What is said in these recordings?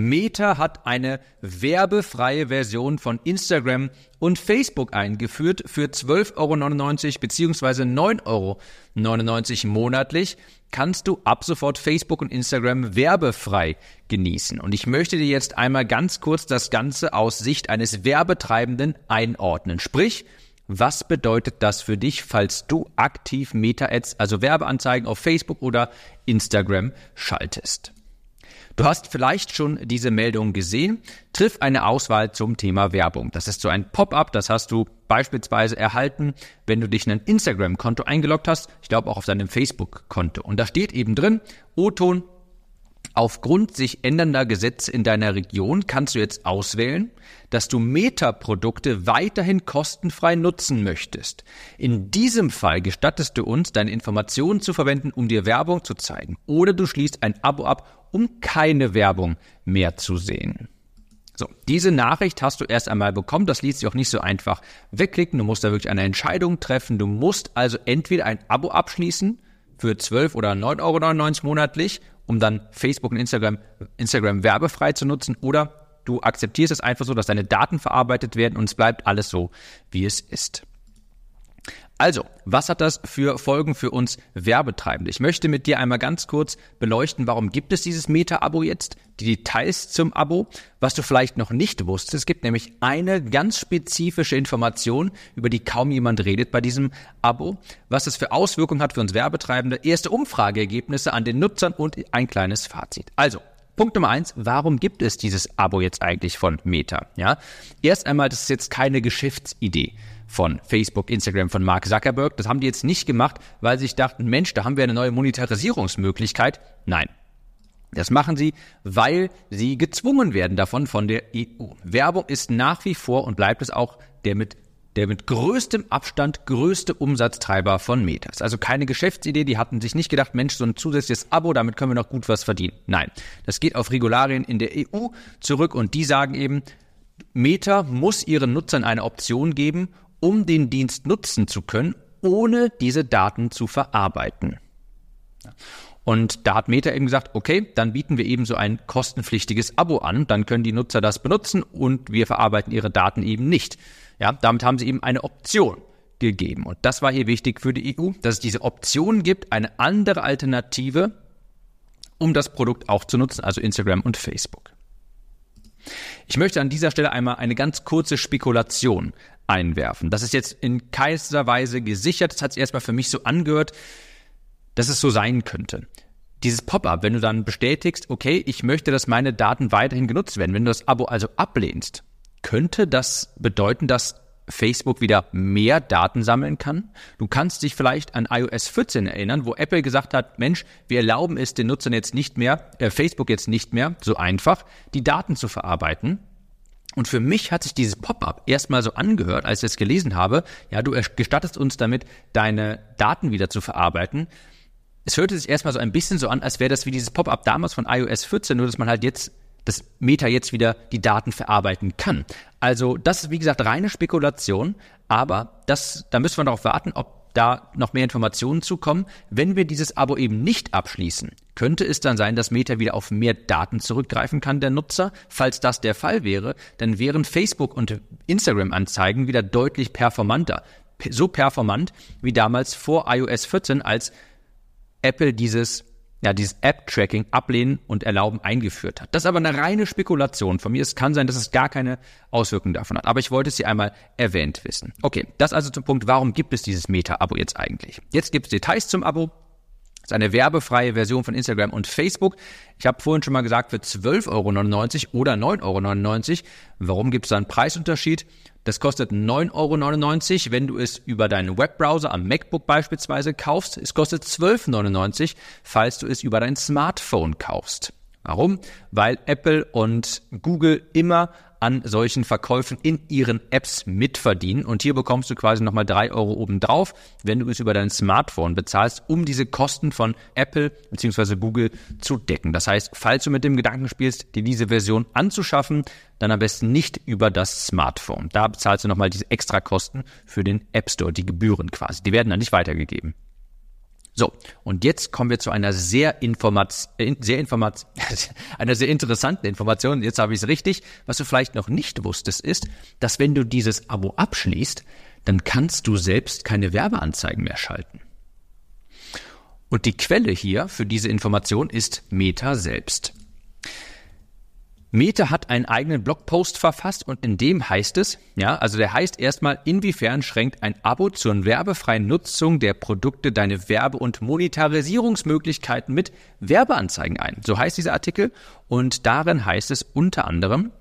Meta hat eine werbefreie Version von Instagram und Facebook eingeführt für 12,99 Euro bzw. 9,99 Euro monatlich kannst du ab sofort Facebook und Instagram werbefrei genießen. Und ich möchte dir jetzt einmal ganz kurz das Ganze aus Sicht eines Werbetreibenden einordnen. Sprich, was bedeutet das für dich, falls du aktiv Meta-Ads, also Werbeanzeigen auf Facebook oder Instagram schaltest? Du hast vielleicht schon diese Meldung gesehen. Triff eine Auswahl zum Thema Werbung. Das ist so ein Pop-up, das hast du beispielsweise erhalten, wenn du dich in ein Instagram-Konto eingeloggt hast, ich glaube auch auf deinem Facebook-Konto. Und da steht eben drin, O-Ton Aufgrund sich ändernder Gesetze in deiner Region kannst du jetzt auswählen, dass du Meta-Produkte weiterhin kostenfrei nutzen möchtest. In diesem Fall gestattest du uns, deine Informationen zu verwenden, um dir Werbung zu zeigen. Oder du schließt ein Abo ab, um keine Werbung mehr zu sehen. So, diese Nachricht hast du erst einmal bekommen. Das ließ sich auch nicht so einfach wegklicken. Du musst da wirklich eine Entscheidung treffen. Du musst also entweder ein Abo abschließen für 12 oder 9,99 Euro monatlich um dann Facebook und Instagram, Instagram werbefrei zu nutzen oder du akzeptierst es einfach so, dass deine Daten verarbeitet werden und es bleibt alles so, wie es ist. Also, was hat das für Folgen für uns Werbetreibende? Ich möchte mit dir einmal ganz kurz beleuchten, warum gibt es dieses Meta-Abo jetzt, die Details zum Abo, was du vielleicht noch nicht wusstest. Es gibt nämlich eine ganz spezifische Information, über die kaum jemand redet bei diesem Abo, was es für Auswirkungen hat für uns Werbetreibende, erste Umfrageergebnisse an den Nutzern und ein kleines Fazit. Also, Punkt Nummer eins, warum gibt es dieses Abo jetzt eigentlich von Meta? Ja, erst einmal, das ist jetzt keine Geschäftsidee von Facebook, Instagram, von Mark Zuckerberg. Das haben die jetzt nicht gemacht, weil sie sich dachten, Mensch, da haben wir eine neue Monetarisierungsmöglichkeit. Nein, das machen sie, weil sie gezwungen werden davon von der EU. Werbung ist nach wie vor und bleibt es auch der mit der mit größtem Abstand größte Umsatztreiber von Metas. Also keine Geschäftsidee, die hatten sich nicht gedacht, Mensch, so ein zusätzliches Abo, damit können wir noch gut was verdienen. Nein, das geht auf Regularien in der EU zurück und die sagen eben, Meta muss ihren Nutzern eine Option geben, um den Dienst nutzen zu können, ohne diese Daten zu verarbeiten. Und da hat Meta eben gesagt, okay, dann bieten wir eben so ein kostenpflichtiges Abo an, dann können die Nutzer das benutzen und wir verarbeiten ihre Daten eben nicht. Ja, damit haben sie eben eine Option gegeben. Und das war hier wichtig für die EU, dass es diese Option gibt, eine andere Alternative, um das Produkt auch zu nutzen, also Instagram und Facebook. Ich möchte an dieser Stelle einmal eine ganz kurze Spekulation einwerfen. Das ist jetzt in keinster Weise gesichert. Das hat sich erstmal für mich so angehört, dass es so sein könnte. Dieses Pop-up, wenn du dann bestätigst, okay, ich möchte, dass meine Daten weiterhin genutzt werden, wenn du das Abo also ablehnst, könnte das bedeuten, dass Facebook wieder mehr Daten sammeln kann. Du kannst dich vielleicht an iOS 14 erinnern, wo Apple gesagt hat, Mensch, wir erlauben es den Nutzern jetzt nicht mehr, äh, Facebook jetzt nicht mehr so einfach, die Daten zu verarbeiten. Und für mich hat sich dieses Pop-up erstmal so angehört, als ich es gelesen habe, ja, du gestattest uns damit, deine Daten wieder zu verarbeiten es hörte sich erstmal so ein bisschen so an, als wäre das wie dieses Pop-up damals von iOS 14, nur dass man halt jetzt das Meta jetzt wieder die Daten verarbeiten kann. Also das ist wie gesagt reine Spekulation, aber das, da müssen wir darauf warten, ob da noch mehr Informationen zukommen. Wenn wir dieses Abo eben nicht abschließen, könnte es dann sein, dass Meta wieder auf mehr Daten zurückgreifen kann, der Nutzer. Falls das der Fall wäre, dann wären Facebook und Instagram-Anzeigen wieder deutlich performanter. So performant wie damals vor iOS 14, als Apple dieses ja, dieses App-Tracking ablehnen und erlauben eingeführt hat. Das ist aber eine reine Spekulation von mir. Es kann sein, dass es gar keine Auswirkungen davon hat. Aber ich wollte es hier einmal erwähnt wissen. Okay, das also zum Punkt, warum gibt es dieses Meta-Abo jetzt eigentlich? Jetzt gibt es Details zum Abo. Das ist eine werbefreie Version von Instagram und Facebook. Ich habe vorhin schon mal gesagt, für 12,99 Euro oder 9,99 Euro. Warum gibt es da einen Preisunterschied? Das kostet 9,99 Euro, wenn du es über deinen Webbrowser am MacBook beispielsweise kaufst. Es kostet 12,99 Euro, falls du es über dein Smartphone kaufst. Warum? Weil Apple und Google immer an solchen Verkäufen in ihren Apps mitverdienen. Und hier bekommst du quasi nochmal drei Euro obendrauf, wenn du es über dein Smartphone bezahlst, um diese Kosten von Apple bzw. Google zu decken. Das heißt, falls du mit dem Gedanken spielst, dir diese Version anzuschaffen, dann am besten nicht über das Smartphone. Da bezahlst du nochmal diese extra Kosten für den App Store, die Gebühren quasi. Die werden dann nicht weitergegeben. So, und jetzt kommen wir zu einer sehr, informat äh, sehr, informat einer sehr interessanten Information. Jetzt habe ich es richtig. Was du vielleicht noch nicht wusstest, ist, dass wenn du dieses Abo abschließt, dann kannst du selbst keine Werbeanzeigen mehr schalten. Und die Quelle hier für diese Information ist Meta selbst. Meta hat einen eigenen Blogpost verfasst und in dem heißt es, ja, also der heißt erstmal, inwiefern schränkt ein Abo zur werbefreien Nutzung der Produkte deine Werbe- und Monetarisierungsmöglichkeiten mit Werbeanzeigen ein. So heißt dieser Artikel und darin heißt es unter anderem,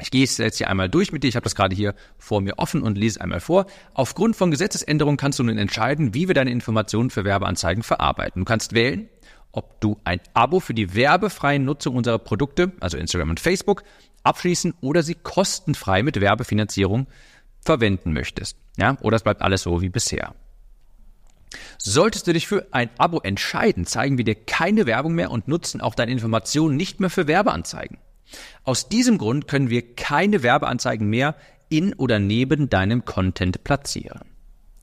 ich gehe es jetzt hier einmal durch mit dir. Ich habe das gerade hier vor mir offen und lese einmal vor. Aufgrund von Gesetzesänderungen kannst du nun entscheiden, wie wir deine Informationen für Werbeanzeigen verarbeiten. Du kannst wählen, ob du ein Abo für die werbefreie Nutzung unserer Produkte, also Instagram und Facebook, abschließen oder sie kostenfrei mit Werbefinanzierung verwenden möchtest. Ja, oder es bleibt alles so wie bisher. Solltest du dich für ein Abo entscheiden, zeigen wir dir keine Werbung mehr und nutzen auch deine Informationen nicht mehr für Werbeanzeigen. Aus diesem Grund können wir keine Werbeanzeigen mehr in oder neben deinem Content platzieren.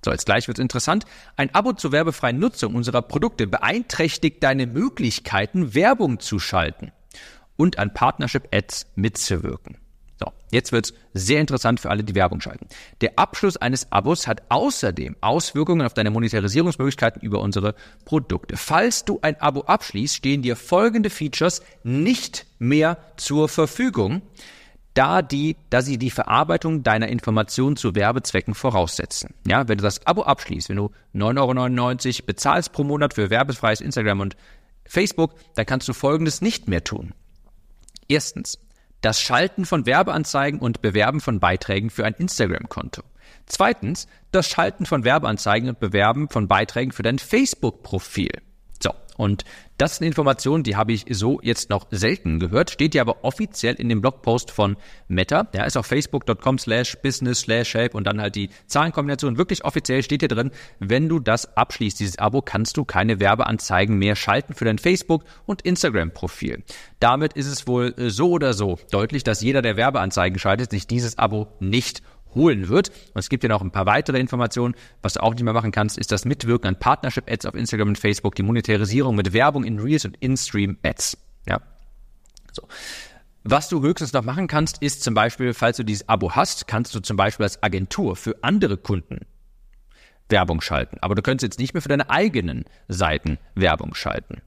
So, jetzt gleich wird's interessant. Ein Abo zur werbefreien Nutzung unserer Produkte beeinträchtigt deine Möglichkeiten, Werbung zu schalten und an Partnership Ads mitzuwirken. So, jetzt wird's sehr interessant für alle, die Werbung schalten. Der Abschluss eines Abos hat außerdem Auswirkungen auf deine Monetarisierungsmöglichkeiten über unsere Produkte. Falls du ein Abo abschließt, stehen dir folgende Features nicht mehr zur Verfügung, da die, da sie die Verarbeitung deiner Informationen zu Werbezwecken voraussetzen. Ja, wenn du das Abo abschließt, wenn du 9,99 Euro bezahlst pro Monat für werbefreies Instagram und Facebook, dann kannst du Folgendes nicht mehr tun. Erstens, das Schalten von Werbeanzeigen und Bewerben von Beiträgen für ein Instagram-Konto. Zweitens, das Schalten von Werbeanzeigen und Bewerben von Beiträgen für dein Facebook-Profil. Und das ist eine Information, die habe ich so jetzt noch selten gehört, steht ja aber offiziell in dem Blogpost von Meta. Der ist auf facebook.com slash business slash help und dann halt die Zahlenkombination. Wirklich offiziell steht hier drin, wenn du das abschließt, dieses Abo, kannst du keine Werbeanzeigen mehr schalten für dein Facebook- und Instagram-Profil. Damit ist es wohl so oder so deutlich, dass jeder, der Werbeanzeigen schaltet, sich dieses Abo nicht holen wird. Und es gibt ja noch ein paar weitere Informationen. Was du auch nicht mehr machen kannst, ist das Mitwirken an Partnership-Ads auf Instagram und Facebook, die Monetarisierung mit Werbung in Reels und In-Stream-Ads. Ja. So. Was du höchstens noch machen kannst, ist zum Beispiel, falls du dieses Abo hast, kannst du zum Beispiel als Agentur für andere Kunden Werbung schalten. Aber du könntest jetzt nicht mehr für deine eigenen Seiten Werbung schalten.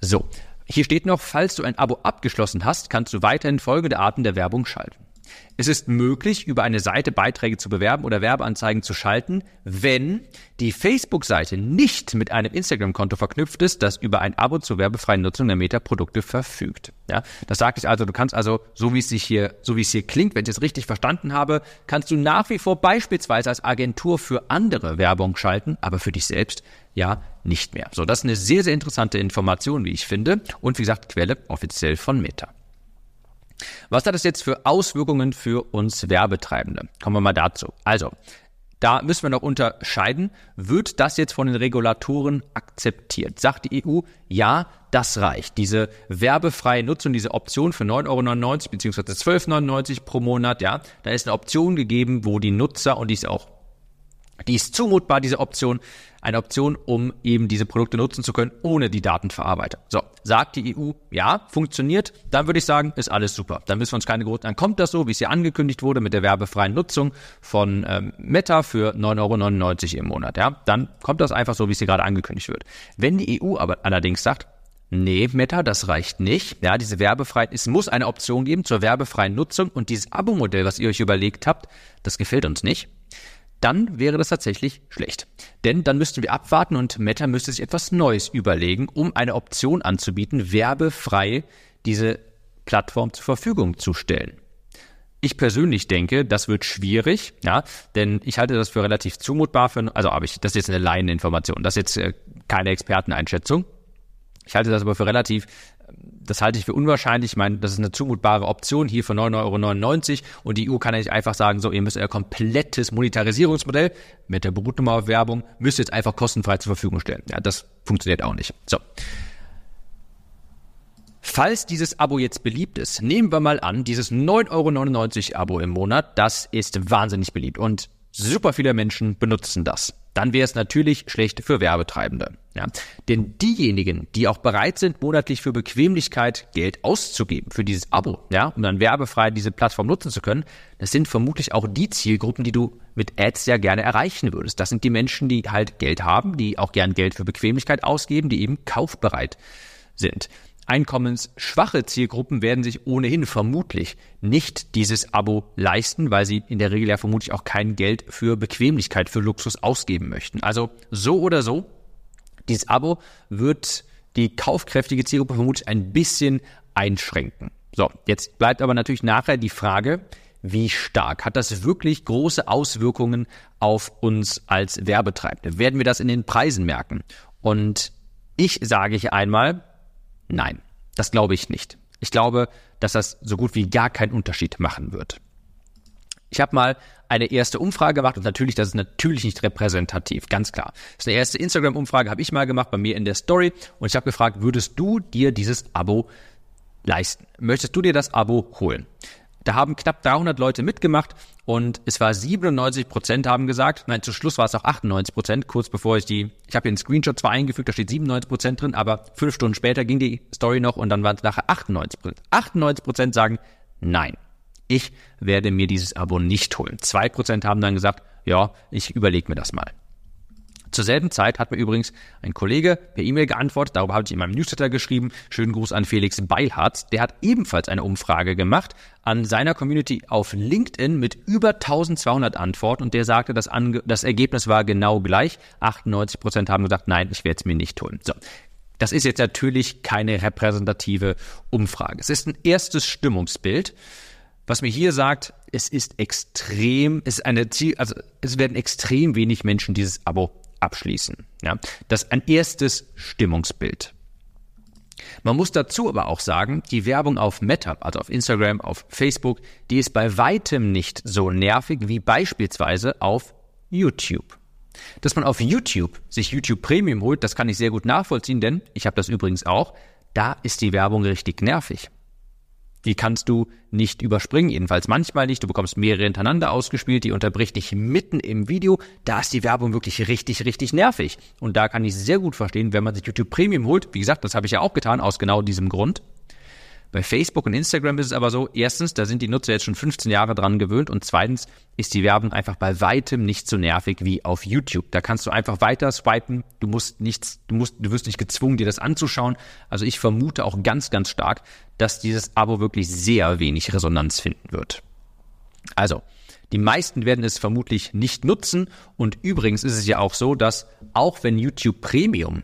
So, hier steht noch, falls du ein Abo abgeschlossen hast, kannst du weiterhin folgende Arten der Werbung schalten. Es ist möglich, über eine Seite Beiträge zu bewerben oder Werbeanzeigen zu schalten, wenn die Facebook-Seite nicht mit einem Instagram-Konto verknüpft ist, das über ein Abo zur werbefreien Nutzung der Meta-Produkte verfügt. Ja, das sagt ich also, du kannst also, so wie es sich hier, so wie es hier klingt, wenn ich es richtig verstanden habe, kannst du nach wie vor beispielsweise als Agentur für andere Werbung schalten, aber für dich selbst ja nicht mehr. So, das ist eine sehr, sehr interessante Information, wie ich finde. Und wie gesagt, Quelle offiziell von Meta. Was hat das jetzt für Auswirkungen für uns Werbetreibende? Kommen wir mal dazu. Also, da müssen wir noch unterscheiden. Wird das jetzt von den Regulatoren akzeptiert? Sagt die EU, ja, das reicht. Diese werbefreie Nutzung, diese Option für 9,99 Euro bzw. 12,99 Euro pro Monat, ja, da ist eine Option gegeben, wo die Nutzer, und die ist auch die ist zumutbar, diese Option. Eine Option, um eben diese Produkte nutzen zu können, ohne die Datenverarbeitung. So, sagt die EU, ja, funktioniert, dann würde ich sagen, ist alles super. Dann müssen wir uns keine großen, dann kommt das so, wie es hier angekündigt wurde, mit der werbefreien Nutzung von ähm, Meta für 9,99 Euro im Monat. Ja, dann kommt das einfach so, wie es hier gerade angekündigt wird. Wenn die EU aber allerdings sagt, Nee, Meta, das reicht nicht. Ja, diese Werbefreiheit, es muss eine Option geben zur werbefreien Nutzung und dieses Abo-Modell, was ihr euch überlegt habt, das gefällt uns nicht dann wäre das tatsächlich schlecht. Denn dann müssten wir abwarten und Meta müsste sich etwas Neues überlegen, um eine Option anzubieten, werbefrei diese Plattform zur Verfügung zu stellen. Ich persönlich denke, das wird schwierig, ja, denn ich halte das für relativ zumutbar für, also habe ich, das ist jetzt eine Laieninformation, das ist jetzt äh, keine Experteneinschätzung. Ich halte das aber für relativ das halte ich für unwahrscheinlich. Ich meine, das ist eine zumutbare Option hier für 9,99 Euro und die EU kann ja nicht einfach sagen, so, ihr müsst euer komplettes Monetarisierungsmodell mit der Berufnummer auf Werbung, müsst ihr jetzt einfach kostenfrei zur Verfügung stellen. Ja, das funktioniert auch nicht. So. Falls dieses Abo jetzt beliebt ist, nehmen wir mal an, dieses 9,99 Euro Abo im Monat, das ist wahnsinnig beliebt und super viele Menschen benutzen das. Dann wäre es natürlich schlecht für Werbetreibende. Ja? Denn diejenigen, die auch bereit sind, monatlich für Bequemlichkeit Geld auszugeben, für dieses Abo, ja, um dann werbefrei diese Plattform nutzen zu können, das sind vermutlich auch die Zielgruppen, die du mit Ads ja gerne erreichen würdest. Das sind die Menschen, die halt Geld haben, die auch gern Geld für Bequemlichkeit ausgeben, die eben kaufbereit sind. Einkommensschwache Zielgruppen werden sich ohnehin vermutlich nicht dieses Abo leisten, weil sie in der Regel ja vermutlich auch kein Geld für Bequemlichkeit, für Luxus ausgeben möchten. Also so oder so, dieses Abo wird die kaufkräftige Zielgruppe vermutlich ein bisschen einschränken. So, jetzt bleibt aber natürlich nachher die Frage, wie stark hat das wirklich große Auswirkungen auf uns als Werbetreibende? Werden wir das in den Preisen merken? Und ich sage ich einmal, Nein, das glaube ich nicht. Ich glaube, dass das so gut wie gar keinen Unterschied machen wird. Ich habe mal eine erste Umfrage gemacht und natürlich, das ist natürlich nicht repräsentativ, ganz klar. Das ist eine erste Instagram-Umfrage, habe ich mal gemacht bei mir in der Story und ich habe gefragt, würdest du dir dieses Abo leisten? Möchtest du dir das Abo holen? Da haben knapp 300 Leute mitgemacht und es war 97 Prozent haben gesagt, nein, zum Schluss war es auch 98 Prozent, kurz bevor ich die, ich habe hier einen Screenshot zwar eingefügt, da steht 97 Prozent drin, aber fünf Stunden später ging die Story noch und dann waren es nachher 98 Prozent. 98 Prozent sagen, nein, ich werde mir dieses Abo nicht holen. Zwei Prozent haben dann gesagt, ja, ich überlege mir das mal. Zur selben Zeit hat mir übrigens ein Kollege per E-Mail geantwortet, darüber habe ich in meinem Newsletter geschrieben. Schönen Gruß an Felix Beilhardt. Der hat ebenfalls eine Umfrage gemacht an seiner Community auf LinkedIn mit über 1200 Antworten und der sagte, das, Ange das Ergebnis war genau gleich. 98 Prozent haben gesagt, nein, ich werde es mir nicht holen. So. Das ist jetzt natürlich keine repräsentative Umfrage. Es ist ein erstes Stimmungsbild. Was mir hier sagt, es ist extrem, es ist eine Ziel, also es werden extrem wenig Menschen dieses Abo abschließen. Ja, das ist ein erstes Stimmungsbild. Man muss dazu aber auch sagen, die Werbung auf Meta, also auf Instagram, auf Facebook, die ist bei weitem nicht so nervig wie beispielsweise auf YouTube. Dass man auf YouTube sich YouTube Premium holt, das kann ich sehr gut nachvollziehen, denn ich habe das übrigens auch, da ist die Werbung richtig nervig. Die kannst du nicht überspringen, jedenfalls manchmal nicht. Du bekommst mehrere hintereinander ausgespielt, die unterbricht dich mitten im Video. Da ist die Werbung wirklich richtig, richtig nervig. Und da kann ich sehr gut verstehen, wenn man sich YouTube Premium holt. Wie gesagt, das habe ich ja auch getan, aus genau diesem Grund. Bei Facebook und Instagram ist es aber so, erstens, da sind die Nutzer jetzt schon 15 Jahre dran gewöhnt und zweitens ist die Werbung einfach bei weitem nicht so nervig wie auf YouTube. Da kannst du einfach weiter swipen, du musst nichts, du musst, du wirst nicht gezwungen, dir das anzuschauen. Also ich vermute auch ganz, ganz stark, dass dieses Abo wirklich sehr wenig Resonanz finden wird. Also, die meisten werden es vermutlich nicht nutzen und übrigens ist es ja auch so, dass auch wenn YouTube Premium,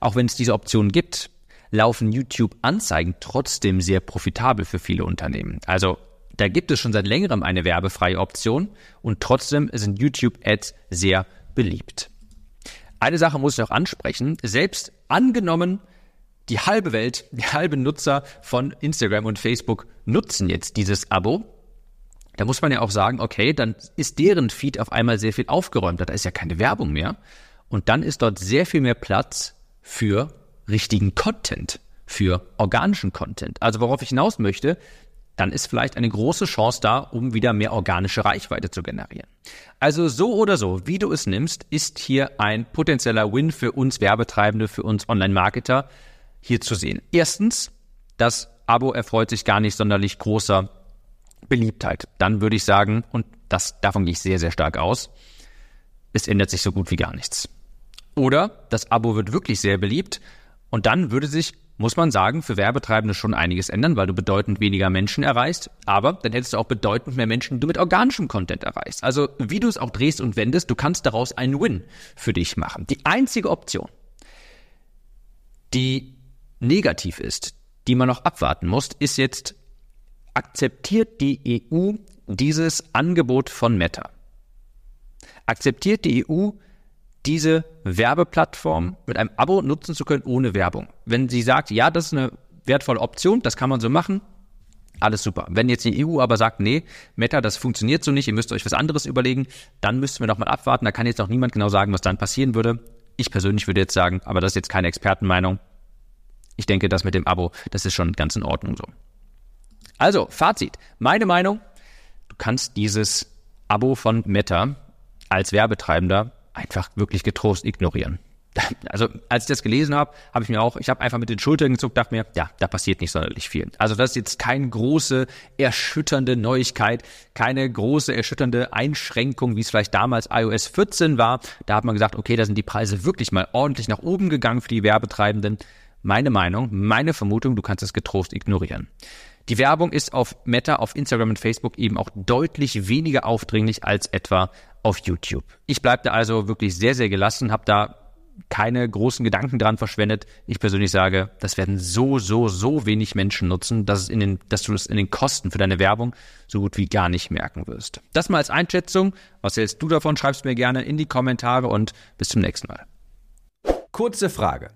auch wenn es diese Option gibt, laufen YouTube-Anzeigen trotzdem sehr profitabel für viele Unternehmen. Also da gibt es schon seit längerem eine werbefreie Option und trotzdem sind YouTube-Ads sehr beliebt. Eine Sache muss ich noch ansprechen. Selbst angenommen, die halbe Welt, die halbe Nutzer von Instagram und Facebook nutzen jetzt dieses Abo. Da muss man ja auch sagen, okay, dann ist deren Feed auf einmal sehr viel aufgeräumter. Da ist ja keine Werbung mehr. Und dann ist dort sehr viel mehr Platz für richtigen Content, für organischen Content. Also worauf ich hinaus möchte, dann ist vielleicht eine große Chance da, um wieder mehr organische Reichweite zu generieren. Also so oder so, wie du es nimmst, ist hier ein potenzieller Win für uns Werbetreibende, für uns Online-Marketer hier zu sehen. Erstens, das Abo erfreut sich gar nicht sonderlich großer Beliebtheit. Dann würde ich sagen, und das, davon gehe ich sehr, sehr stark aus, es ändert sich so gut wie gar nichts. Oder das Abo wird wirklich sehr beliebt und dann würde sich, muss man sagen, für Werbetreibende schon einiges ändern, weil du bedeutend weniger Menschen erreichst. Aber dann hättest du auch bedeutend mehr Menschen, die du mit organischem Content erreichst. Also wie du es auch drehst und wendest, du kannst daraus einen Win für dich machen. Die einzige Option, die negativ ist, die man noch abwarten muss, ist jetzt, akzeptiert die EU dieses Angebot von Meta? Akzeptiert die EU diese Werbeplattform mit einem Abo nutzen zu können ohne Werbung. Wenn sie sagt, ja, das ist eine wertvolle Option, das kann man so machen, alles super. Wenn jetzt die EU aber sagt, nee, Meta, das funktioniert so nicht, ihr müsst euch was anderes überlegen, dann müssten wir noch mal abwarten. Da kann jetzt noch niemand genau sagen, was dann passieren würde. Ich persönlich würde jetzt sagen, aber das ist jetzt keine Expertenmeinung. Ich denke, das mit dem Abo, das ist schon ganz in Ordnung so. Also, Fazit. Meine Meinung, du kannst dieses Abo von Meta als Werbetreibender einfach wirklich getrost ignorieren. Also als ich das gelesen habe, habe ich mir auch, ich habe einfach mit den Schultern gezuckt, dachte mir, ja, da passiert nicht sonderlich viel. Also das ist jetzt keine große, erschütternde Neuigkeit, keine große, erschütternde Einschränkung, wie es vielleicht damals iOS 14 war. Da hat man gesagt, okay, da sind die Preise wirklich mal ordentlich nach oben gegangen für die Werbetreibenden. Meine Meinung, meine Vermutung, du kannst es getrost ignorieren. Die Werbung ist auf Meta, auf Instagram und Facebook eben auch deutlich weniger aufdringlich als etwa auf YouTube. Ich bleibe da also wirklich sehr, sehr gelassen, habe da keine großen Gedanken dran verschwendet. Ich persönlich sage, das werden so, so, so wenig Menschen nutzen, dass, es in den, dass du es in den Kosten für deine Werbung so gut wie gar nicht merken wirst. Das mal als Einschätzung. Was hältst du davon? Schreib's mir gerne in die Kommentare und bis zum nächsten Mal. Kurze Frage.